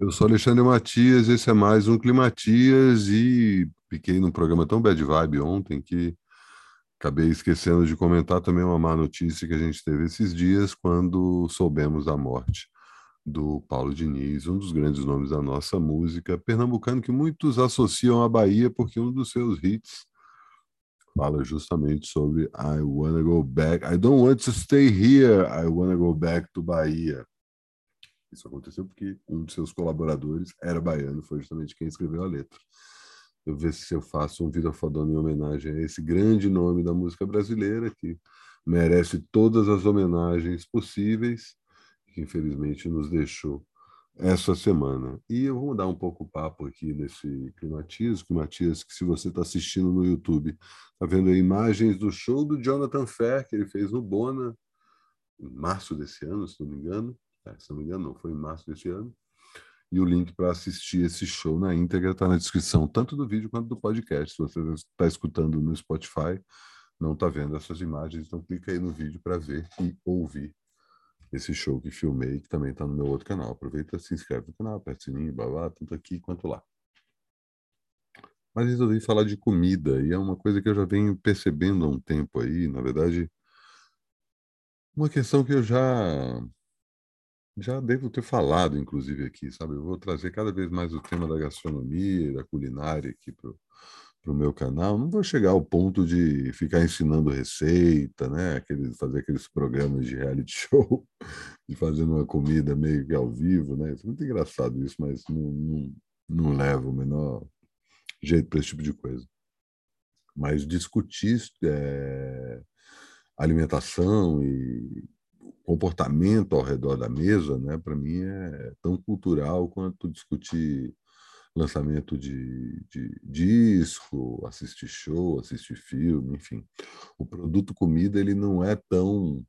Eu sou Alexandre Matias, esse é mais um Climatias e fiquei num programa tão bad vibe ontem que acabei esquecendo de comentar também uma má notícia que a gente teve esses dias quando soubemos da morte do Paulo Diniz, um dos grandes nomes da nossa música pernambucano que muitos associam à Bahia porque um dos seus hits fala justamente sobre I wanna go back, I don't want to stay here, I wanna go back to Bahia. Isso aconteceu porque um de seus colaboradores era baiano, foi justamente quem escreveu a letra. Eu ver se eu faço um Vida Fodona em homenagem a esse grande nome da música brasileira que merece todas as homenagens possíveis, que infelizmente nos deixou essa semana. E eu vou mudar um pouco o papo aqui nesse Climatias, Climatias que se você está assistindo no YouTube, está vendo imagens do show do Jonathan Fair, que ele fez no Bona, em março desse ano, se não me engano, é, se não me engano, não, foi em março deste ano. E o link para assistir esse show na íntegra está na descrição, tanto do vídeo quanto do podcast. Se você está escutando no Spotify, não está vendo essas imagens, então clica aí no vídeo para ver e ouvir esse show que filmei, que também está no meu outro canal. Aproveita, se inscreve no canal, aperta o sininho, blá, tanto aqui quanto lá. Mas resolvi falar de comida, e é uma coisa que eu já venho percebendo há um tempo aí, na verdade, uma questão que eu já já devo ter falado, inclusive, aqui, sabe? Eu vou trazer cada vez mais o tema da gastronomia da culinária aqui para o meu canal. Não vou chegar ao ponto de ficar ensinando receita, né? Aqueles, fazer aqueles programas de reality show, de fazendo uma comida meio que ao vivo, né? Isso é muito engraçado isso, mas não, não, não leva o menor jeito para esse tipo de coisa. Mas discutir é, alimentação e comportamento ao redor da mesa, né, para mim é tão cultural quanto discutir lançamento de, de, disco, assistir show, assistir filme, enfim. O produto comida ele não é tão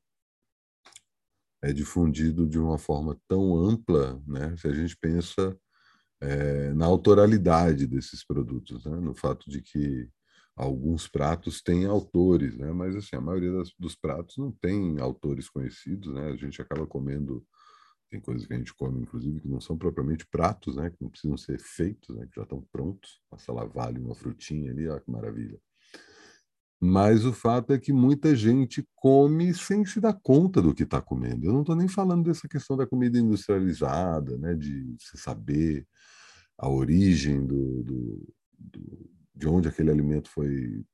é difundido de uma forma tão ampla, né? Se a gente pensa é, na autoralidade desses produtos, né? no fato de que alguns pratos têm autores, né? Mas assim, a maioria das, dos pratos não tem autores conhecidos, né? A gente acaba comendo tem coisas que a gente come, inclusive, que não são propriamente pratos, né? Que não precisam ser feitos, né? Que já estão prontos. Passa lá vale uma frutinha ali, ó, que maravilha. Mas o fato é que muita gente come sem se dar conta do que está comendo. Eu não estou nem falando dessa questão da comida industrializada, né? De se saber a origem do, do, do de onde aquele alimento foi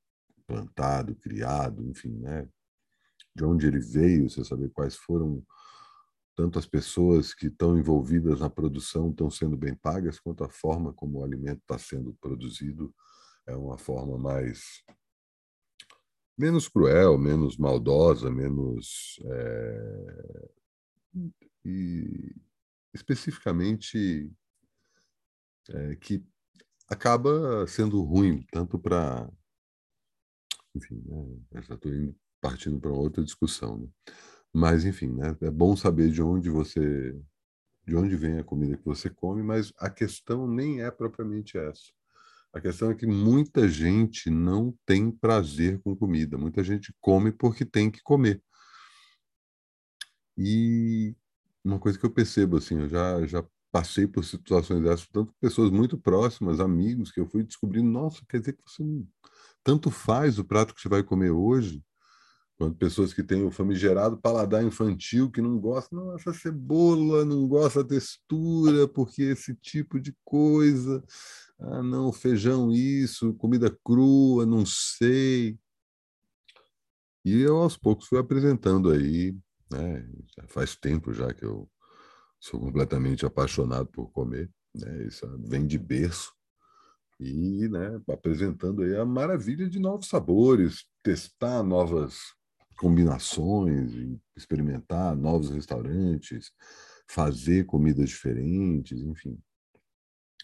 plantado, criado, enfim, né? De onde ele veio, você saber quais foram tanto as pessoas que estão envolvidas na produção estão sendo bem pagas, quanto a forma como o alimento está sendo produzido é uma forma mais menos cruel, menos maldosa, menos é, e especificamente é, que acaba sendo ruim, tanto para. Enfim, né? estou partindo para outra discussão. Né? Mas, enfim, né? é bom saber de onde você. de onde vem a comida que você come, mas a questão nem é propriamente essa. A questão é que muita gente não tem prazer com comida. Muita gente come porque tem que comer. E uma coisa que eu percebo, assim, eu já, já passei por situações dessas, tanto pessoas muito próximas, amigos, que eu fui descobrindo, nossa, quer dizer que você não tanto faz o prato que você vai comer hoje, quanto pessoas que têm o famigerado paladar infantil, que não gostam, não, essa cebola, não gosta da textura, porque esse tipo de coisa, ah, não, feijão isso, comida crua, não sei. E eu, aos poucos, fui apresentando aí, né, já faz tempo já que eu sou completamente apaixonado por comer, né? Isso vem de berço. E, né, apresentando aí a maravilha de novos sabores, testar novas combinações, experimentar novos restaurantes, fazer comidas diferentes, enfim,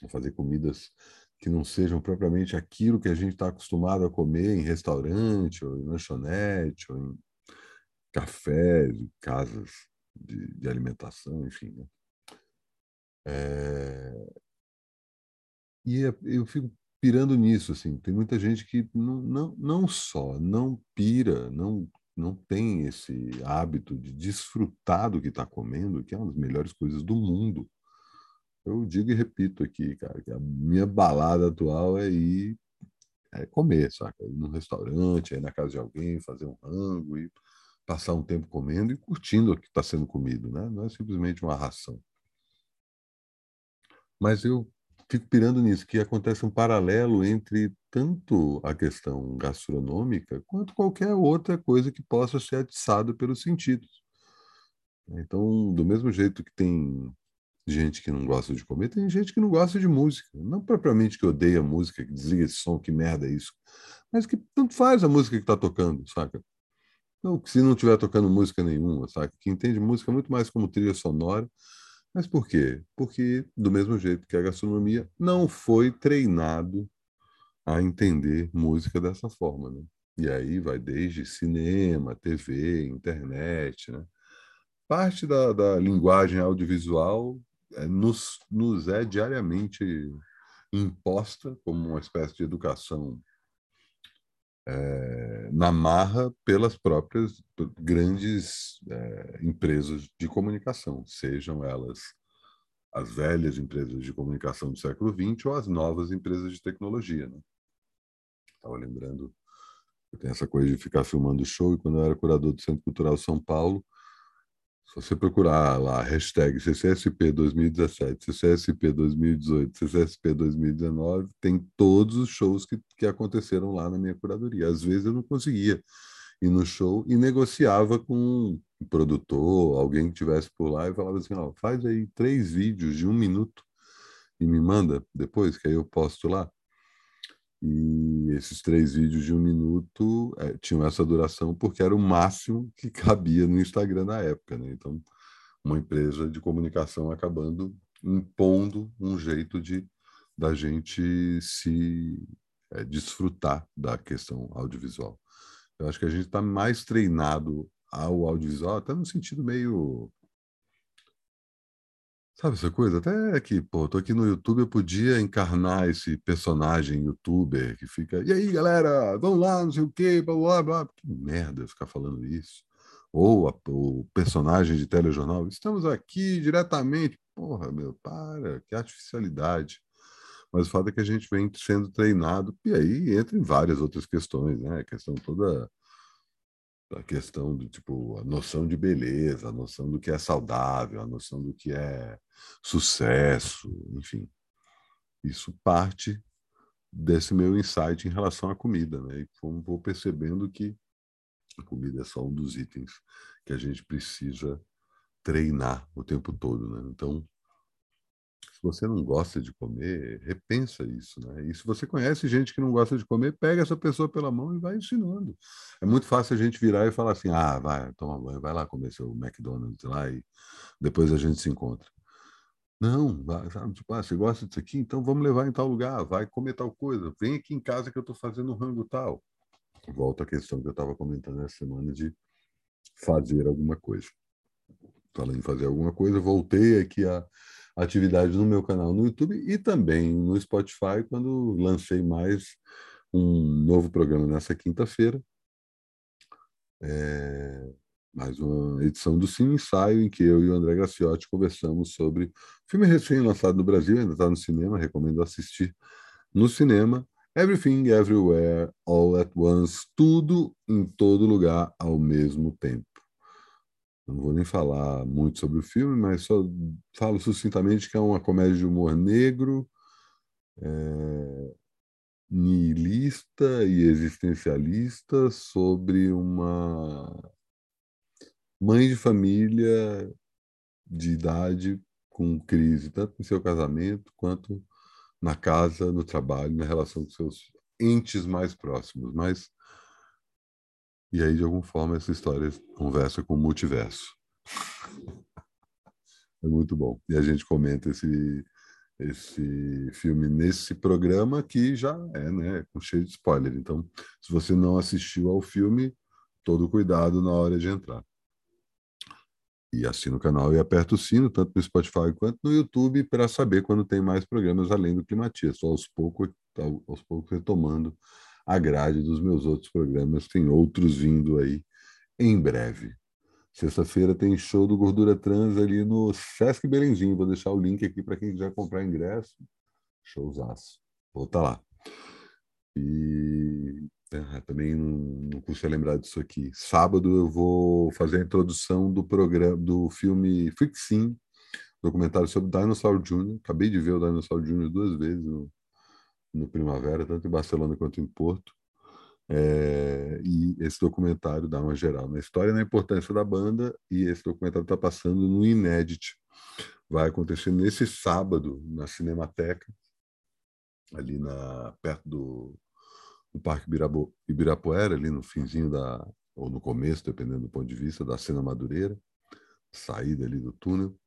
fazer comidas que não sejam propriamente aquilo que a gente está acostumado a comer em restaurante, ou em lanchonete, ou em cafés, casas de, de alimentação, enfim. Né? É... E é, eu fico pirando nisso, assim. Tem muita gente que não, não, não só não pira, não, não tem esse hábito de desfrutar do que está comendo, que é uma das melhores coisas do mundo. Eu digo e repito aqui, cara, que a minha balada atual é ir é comer, saca? Ir num restaurante, ir na casa de alguém, fazer um rango e passar um tempo comendo e curtindo o que está sendo comido, né? Não é simplesmente uma ração. Mas eu fico pirando nisso, que acontece um paralelo entre tanto a questão gastronômica quanto qualquer outra coisa que possa ser atiçada pelos sentidos. Então, do mesmo jeito que tem gente que não gosta de comer, tem gente que não gosta de música. Não propriamente que odeia música, que desliga esse som, que merda é isso. Mas que tanto faz a música que está tocando, saca? Não, se não estiver tocando música nenhuma, saca? Que entende música muito mais como trilha sonora mas por quê? Porque, do mesmo jeito que a gastronomia não foi treinado a entender música dessa forma, né? E aí vai desde cinema, TV, internet, né? Parte da, da linguagem audiovisual é, nos, nos é diariamente imposta como uma espécie de educação é, na marra pelas próprias grandes é, empresas de comunicação, sejam elas as velhas empresas de comunicação do século XX ou as novas empresas de tecnologia. Né? Estava lembrando, eu tenho essa coisa de ficar filmando show, e quando eu era curador do Centro Cultural São Paulo, se você procurar lá, hashtag CCSP 2017, CCSP 2018, CCSP 2019, tem todos os shows que, que aconteceram lá na minha curadoria. Às vezes eu não conseguia ir no show e negociava com um produtor, alguém que estivesse por lá e falava assim, ó, faz aí três vídeos de um minuto e me manda depois, que aí eu posto lá. E esses três vídeos de um minuto é, tinham essa duração porque era o máximo que cabia no Instagram na época. Né? Então, uma empresa de comunicação acabando impondo um jeito de da gente se é, desfrutar da questão audiovisual. Eu acho que a gente está mais treinado ao audiovisual, até no sentido meio Sabe essa coisa? Até que, pô, tô aqui no YouTube, eu podia encarnar esse personagem youtuber que fica, e aí, galera, vamos lá, não sei o quê, blá, blá, blá. Que merda ficar falando isso. Ou a, o personagem de telejornal, estamos aqui diretamente. Porra, meu, para, que artificialidade. Mas o fato é que a gente vem sendo treinado, e aí entra em várias outras questões, né? A questão toda a questão do tipo a noção de beleza, a noção do que é saudável, a noção do que é sucesso, enfim. Isso parte desse meu insight em relação à comida, né? E como vou percebendo que a comida é só um dos itens que a gente precisa treinar o tempo todo, né? Então, se você não gosta de comer, repensa isso, né? E se você conhece gente que não gosta de comer, pega essa pessoa pela mão e vai ensinando. É muito fácil a gente virar e falar assim: "Ah, vai, toma banho, vai lá comer seu McDonald's lá e depois a gente se encontra". Não? Tipo, ah, você gosta disso aqui? Então vamos levar em tal lugar, vai comer tal coisa. Vem aqui em casa que eu estou fazendo um rango tal. Volta à questão que eu estava comentando essa semana de fazer alguma coisa. Falando em fazer alguma coisa, voltei aqui a atividade no meu canal no YouTube e também no Spotify, quando lancei mais um novo programa nessa quinta-feira. É, mais uma edição do Cine Ensaio, em que eu e o André Graciotti conversamos sobre filme recém-lançado no Brasil, ainda está no cinema, recomendo assistir no cinema. Everything, Everywhere, All at Once, tudo em todo lugar ao mesmo tempo. Não vou nem falar muito sobre o filme, mas só falo sucintamente que é uma comédia de humor negro, é, nihilista e existencialista sobre uma mãe de família de idade com crise, tanto no seu casamento quanto na casa, no trabalho, na relação com seus entes mais próximos. Mas e aí, de alguma forma, essa história conversa com o multiverso. É muito bom. E a gente comenta esse, esse filme nesse programa que já é né, cheio de spoiler. Então, se você não assistiu ao filme, todo cuidado na hora de entrar. E assina o canal e aperta o sino, tanto no Spotify quanto no YouTube, para saber quando tem mais programas além do Climatia. Só aos poucos, aos poucos retomando a grade dos meus outros programas. Tem outros vindo aí em breve. Sexta-feira tem show do Gordura Trans ali no Sesc Belenzinho. Vou deixar o link aqui para quem quiser comprar ingresso. Showzaço. Vou estar tá lá. E ah, também não, não custa lembrar disso aqui. Sábado eu vou fazer a introdução do programa do filme Fixin, documentário sobre Dinosaur Jr. Acabei de ver o Dinosaur Jr. duas vezes no, no Primavera, tanto em Barcelona quanto em Porto. É, e esse documentário dá uma geral na história e na importância da banda, e esse documentário está passando no Inédit. Vai acontecer nesse sábado na Cinemateca, ali na, perto do, do Parque Ibirapuera, ali no finzinho da, ou no começo, dependendo do ponto de vista, da Cena Madureira, saída ali do túnel.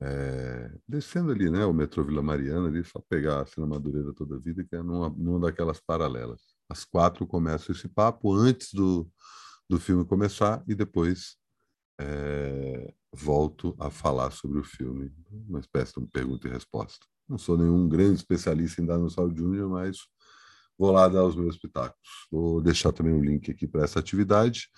É, descendo ali, né, o metrô Vila Mariana, ali, só pegar a Cena Madureira toda a vida, que é numa, numa daquelas paralelas. Às quatro começa esse papo, antes do, do filme começar, e depois é, volto a falar sobre o filme, uma espécie de pergunta e resposta. Não sou nenhum grande especialista em Dinosaur Júnior, mas vou lá dar os meus pitacos. Vou deixar também o um link aqui para essa atividade.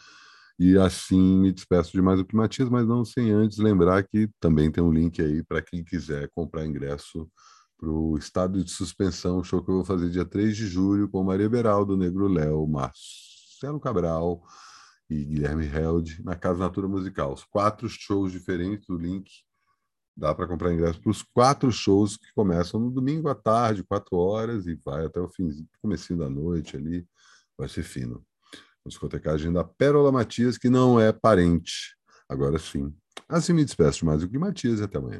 E assim me despeço de mais o Climatias, mas não sem antes lembrar que também tem um link aí para quem quiser comprar ingresso para o Estado de Suspensão, show que eu vou fazer dia 3 de julho com Maria Beraldo, Negro Léo, Marcelo Cabral e Guilherme Held na Casa Natura Musical. Os quatro shows diferentes, o link dá para comprar ingresso para os quatro shows que começam no domingo à tarde, quatro horas, e vai até o fim, comecinho da noite ali, vai ser fino discotecagem da Pérola Matias, que não é parente. Agora sim. Assim me despeço de mais o que Matias e até amanhã.